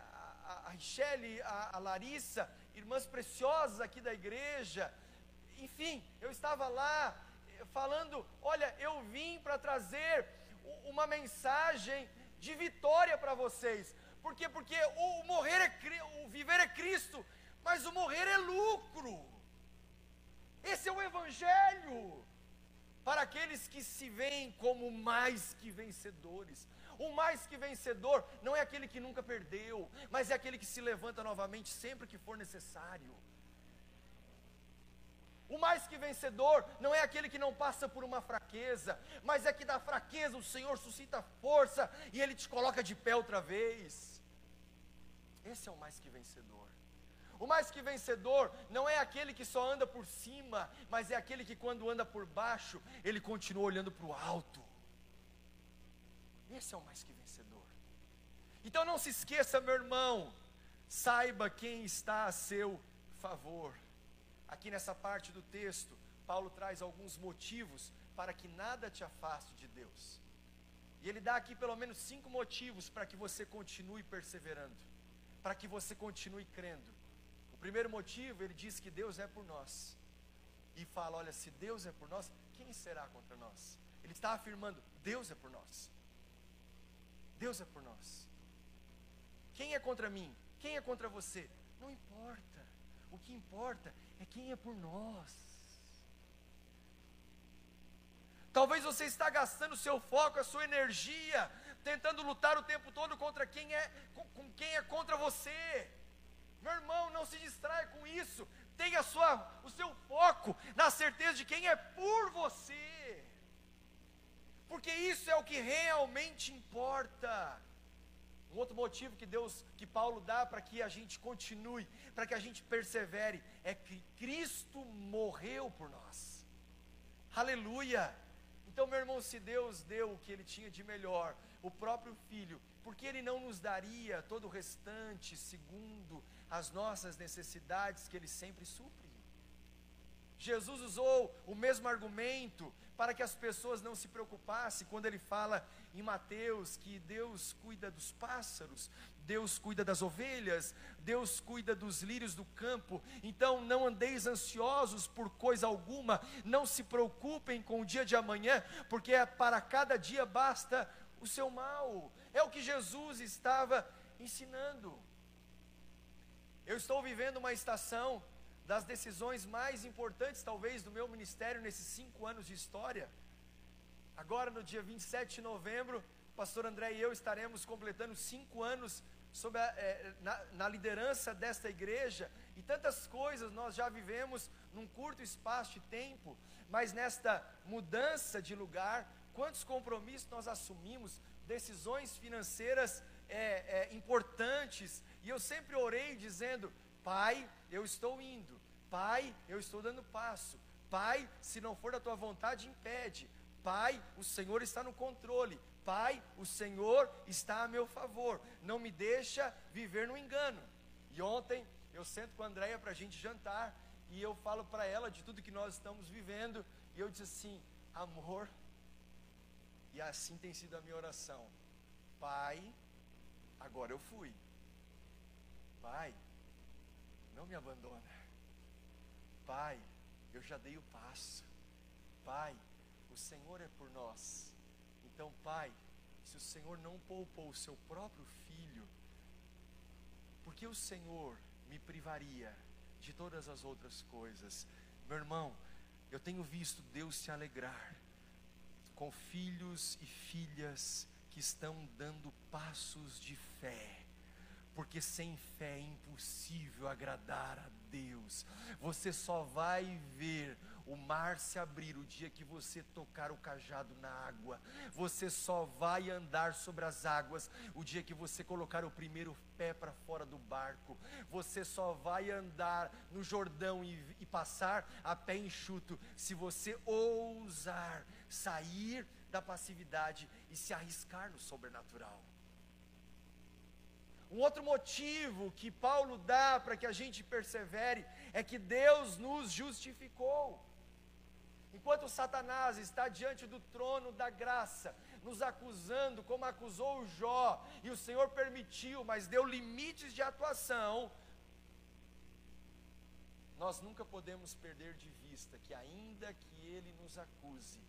[SPEAKER 2] a, Richelle, a, a Larissa, irmãs preciosas aqui da igreja enfim, eu estava lá eh, falando: olha, eu vim para trazer uma mensagem de vitória para vocês. Por quê? Porque o morrer é o viver é Cristo, mas o morrer é lucro. Esse é o evangelho para aqueles que se veem como mais que vencedores. O mais que vencedor não é aquele que nunca perdeu, mas é aquele que se levanta novamente sempre que for necessário. O mais que vencedor não é aquele que não passa por uma fraqueza, mas é que da fraqueza o Senhor suscita força e Ele te coloca de pé outra vez. Esse é o mais que vencedor. O mais que vencedor não é aquele que só anda por cima, mas é aquele que quando anda por baixo, ele continua olhando para o alto. Esse é o mais que vencedor. Então não se esqueça, meu irmão, saiba quem está a seu favor. Aqui nessa parte do texto, Paulo traz alguns motivos para que nada te afaste de Deus. E ele dá aqui pelo menos cinco motivos para que você continue perseverando, para que você continue crendo. O primeiro motivo, ele diz que Deus é por nós. E fala: olha, se Deus é por nós, quem será contra nós? Ele está afirmando: Deus é por nós. Deus é por nós. Quem é contra mim? Quem é contra você? Não importa. O que importa é quem é por nós. Talvez você está gastando seu foco, a sua energia, tentando lutar o tempo todo contra quem é com, com quem é contra você. Meu irmão, não se distrai com isso. Tenha sua, o seu foco na certeza de quem é por você. Porque isso é o que realmente importa. Um outro motivo que Deus, que Paulo dá para que a gente continue, para que a gente persevere, é que Cristo morreu por nós. Aleluia! Então, meu irmão, se Deus deu o que ele tinha de melhor, o próprio Filho, por que ele não nos daria todo o restante segundo as nossas necessidades que ele sempre supre? Jesus usou o mesmo argumento para que as pessoas não se preocupassem quando ele fala em Mateus que Deus cuida dos pássaros, Deus cuida das ovelhas, Deus cuida dos lírios do campo. Então não andeis ansiosos por coisa alguma, não se preocupem com o dia de amanhã, porque é para cada dia basta o seu mal. É o que Jesus estava ensinando. Eu estou vivendo uma estação das decisões mais importantes, talvez, do meu ministério nesses cinco anos de história. Agora, no dia 27 de novembro, o pastor André e eu estaremos completando cinco anos a, é, na, na liderança desta igreja, e tantas coisas nós já vivemos num curto espaço de tempo, mas nesta mudança de lugar, quantos compromissos nós assumimos, decisões financeiras é, é, importantes, e eu sempre orei dizendo: Pai, eu estou indo. Pai, eu estou dando passo. Pai, se não for da tua vontade, impede. Pai, o Senhor está no controle. Pai, o Senhor está a meu favor. Não me deixa viver no engano. E ontem eu sento com a Andréia para a gente jantar e eu falo para ela de tudo que nós estamos vivendo. E eu disse assim: amor. E assim tem sido a minha oração. Pai, agora eu fui. Pai, não me abandona. Pai, eu já dei o passo. Pai, o Senhor é por nós. Então, Pai, se o Senhor não poupou o seu próprio filho, por que o Senhor me privaria de todas as outras coisas? Meu irmão, eu tenho visto Deus se alegrar com filhos e filhas que estão dando passos de fé porque sem fé é impossível agradar a Deus. Você só vai ver o mar se abrir o dia que você tocar o cajado na água. Você só vai andar sobre as águas o dia que você colocar o primeiro pé para fora do barco. Você só vai andar no Jordão e, e passar a pé enxuto se você ousar sair da passividade e se arriscar no sobrenatural. Um outro motivo que Paulo dá para que a gente persevere é que Deus nos justificou. Enquanto Satanás está diante do trono da graça, nos acusando, como acusou Jó, e o Senhor permitiu, mas deu limites de atuação, nós nunca podemos perder de vista que, ainda que ele nos acuse,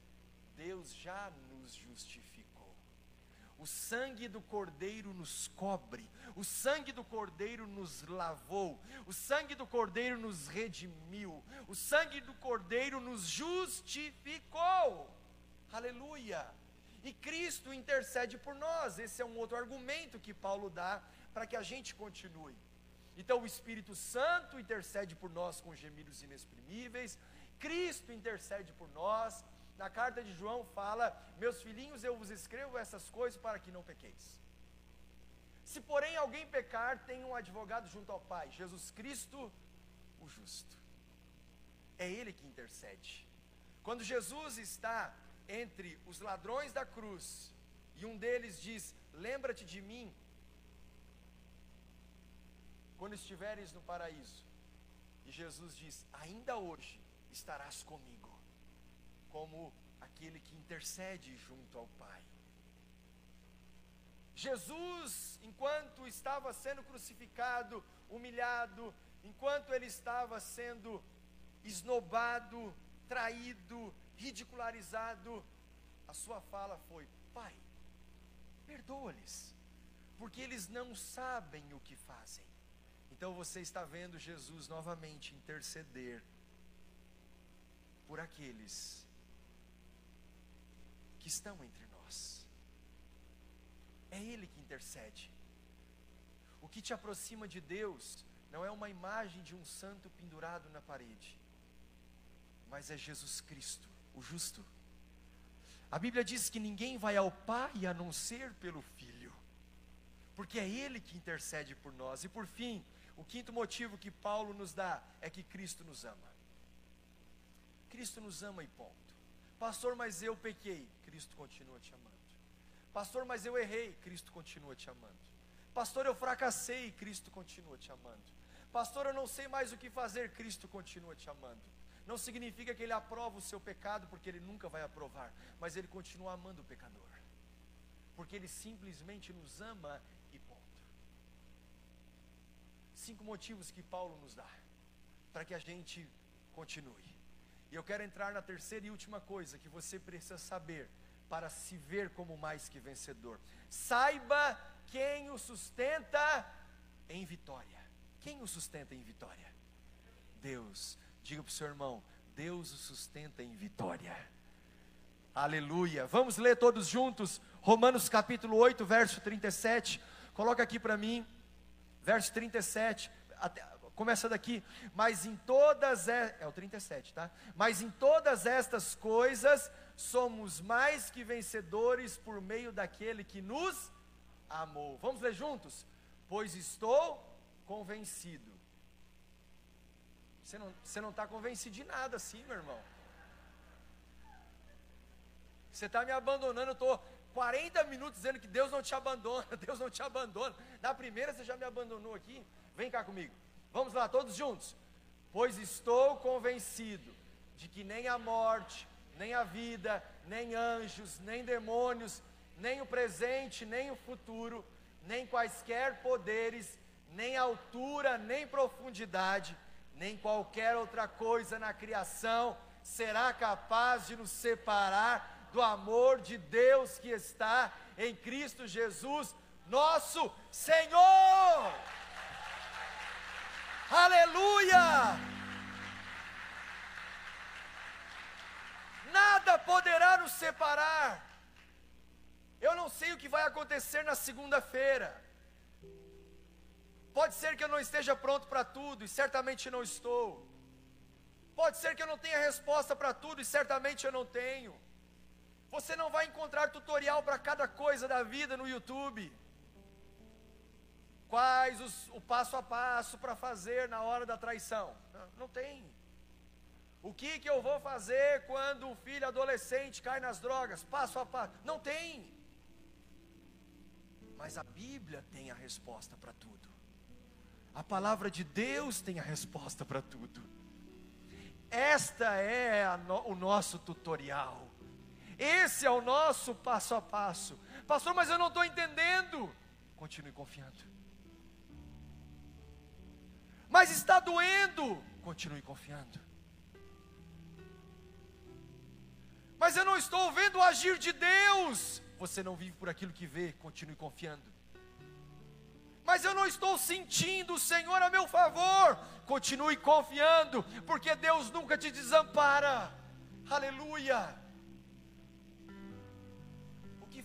[SPEAKER 2] Deus já nos justificou. O sangue do Cordeiro nos cobre, o sangue do Cordeiro nos lavou, o sangue do Cordeiro nos redimiu, o sangue do Cordeiro nos justificou. Aleluia! E Cristo intercede por nós. Esse é um outro argumento que Paulo dá para que a gente continue. Então, o Espírito Santo intercede por nós com gemidos inexprimíveis, Cristo intercede por nós na carta de João fala: Meus filhinhos, eu vos escrevo essas coisas para que não pequeis. Se porém alguém pecar, tem um advogado junto ao Pai, Jesus Cristo, o justo. É Ele que intercede. Quando Jesus está entre os ladrões da cruz e um deles diz: Lembra-te de mim quando estiveres no paraíso. E Jesus diz: Ainda hoje estarás comigo como aquele que intercede junto ao Pai. Jesus, enquanto estava sendo crucificado, humilhado, enquanto ele estava sendo esnobado, traído, ridicularizado, a sua fala foi: Pai, perdoa-lhes, porque eles não sabem o que fazem. Então você está vendo Jesus novamente interceder por aqueles que estão entre nós. É Ele que intercede. O que te aproxima de Deus não é uma imagem de um santo pendurado na parede, mas é Jesus Cristo, o justo. A Bíblia diz que ninguém vai ao Pai a não ser pelo Filho, porque é Ele que intercede por nós. E por fim, o quinto motivo que Paulo nos dá é que Cristo nos ama. Cristo nos ama e ponto. Pastor, mas eu pequei. Cristo continua te amando. Pastor, mas eu errei. Cristo continua te amando. Pastor, eu fracassei. Cristo continua te amando. Pastor, eu não sei mais o que fazer. Cristo continua te amando. Não significa que Ele aprova o seu pecado, porque Ele nunca vai aprovar. Mas Ele continua amando o pecador. Porque Ele simplesmente nos ama e ponto. Cinco motivos que Paulo nos dá para que a gente continue. E eu quero entrar na terceira e última coisa que você precisa saber para se ver como mais que vencedor. Saiba quem o sustenta em vitória. Quem o sustenta em vitória? Deus. Diga para o seu irmão: Deus o sustenta em vitória. Aleluia. Vamos ler todos juntos Romanos capítulo 8, verso 37. Coloca aqui para mim, verso 37. Até, começa daqui, mas em todas é, é o 37, tá? Mas em todas estas coisas somos mais que vencedores por meio daquele que nos amou. Vamos ler juntos? Pois estou convencido. Você não está não tá convencido de nada assim, meu irmão. Você está me abandonando, eu estou 40 minutos dizendo que Deus não te abandona, Deus não te abandona. Na primeira você já me abandonou aqui. Vem cá comigo. Vamos lá, todos juntos. Pois estou convencido de que nem a morte, nem a vida, nem anjos, nem demônios, nem o presente, nem o futuro, nem quaisquer poderes, nem altura, nem profundidade, nem qualquer outra coisa na criação será capaz de nos separar do amor de Deus que está em Cristo Jesus, nosso Senhor. Aleluia! Nada poderá nos separar. Eu não sei o que vai acontecer na segunda-feira. Pode ser que eu não esteja pronto para tudo, e certamente não estou. Pode ser que eu não tenha resposta para tudo, e certamente eu não tenho. Você não vai encontrar tutorial para cada coisa da vida no YouTube. Quais os, o passo a passo para fazer na hora da traição? Não, tem. O que, que eu vou fazer quando um filho adolescente cai nas drogas? Passo a passo. Não tem. Mas a Bíblia tem a resposta para tudo. A palavra de Deus tem a resposta para tudo. Esta é no, o nosso tutorial. Esse é o nosso passo a passo. Pastor, mas eu não estou entendendo. Continue confiando. Mas está doendo. Continue confiando. Mas eu não estou vendo o agir de Deus. Você não vive por aquilo que vê. Continue confiando. Mas eu não estou sentindo o Senhor a meu favor. Continue confiando, porque Deus nunca te desampara. Aleluia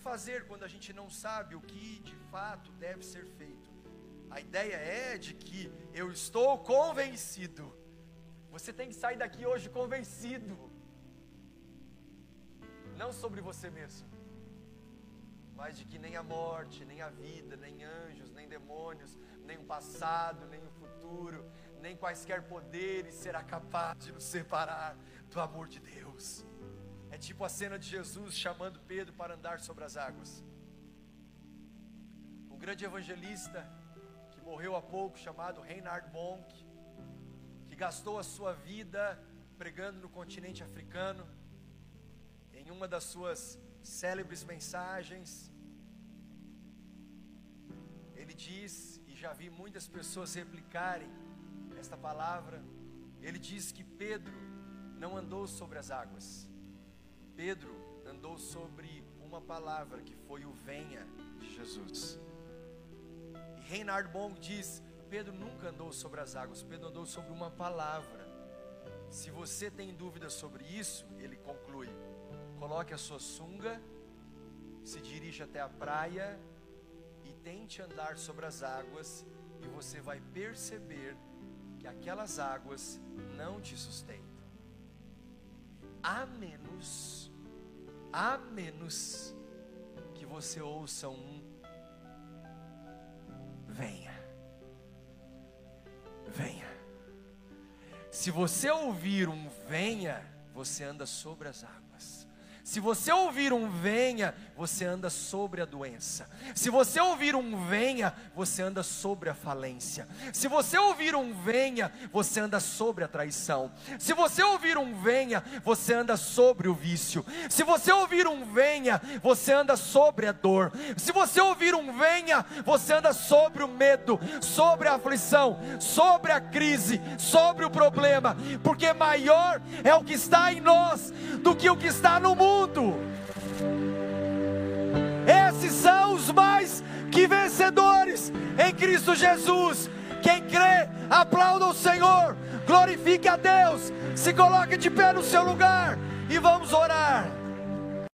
[SPEAKER 2] fazer quando a gente não sabe o que de fato deve ser feito? A ideia é de que eu estou convencido. Você tem que sair daqui hoje convencido. Não sobre você mesmo, mas de que nem a morte, nem a vida, nem anjos, nem demônios, nem o passado, nem o futuro, nem quaisquer poderes será capaz de nos separar do amor de Deus. É tipo a cena de Jesus chamando Pedro para andar sobre as águas. Um grande evangelista morreu há pouco, chamado Reinhard Bonk, que gastou a sua vida pregando no continente africano, em uma das suas célebres mensagens, ele diz, e já vi muitas pessoas replicarem esta palavra, ele diz que Pedro não andou sobre as águas, Pedro andou sobre uma palavra que foi o venha de Jesus. Reinhard Bonk diz: Pedro nunca andou sobre as águas, Pedro andou sobre uma palavra. Se você tem dúvidas sobre isso, ele conclui: coloque a sua sunga, se dirija até a praia e tente andar sobre as águas, e você vai perceber que aquelas águas não te sustentam. A menos a menos que você ouça um venha. Venha. Se você ouvir um venha, você anda sobre as águas. Se você ouvir um venha, você anda sobre a doença. Se você ouvir um venha, você anda sobre a falência. Se você ouvir um venha, você anda sobre a traição. Se você ouvir um venha, você anda sobre o vício. Se você ouvir um venha, você anda sobre a dor. Se você ouvir um venha, você anda sobre o medo, sobre a aflição, sobre a crise, sobre o problema, porque maior é o que está em nós do que o que está no mundo mundo. Esses são os mais que vencedores em Cristo Jesus. Quem crê, aplauda o Senhor, glorifique a Deus, se coloque de pé no seu lugar e vamos orar.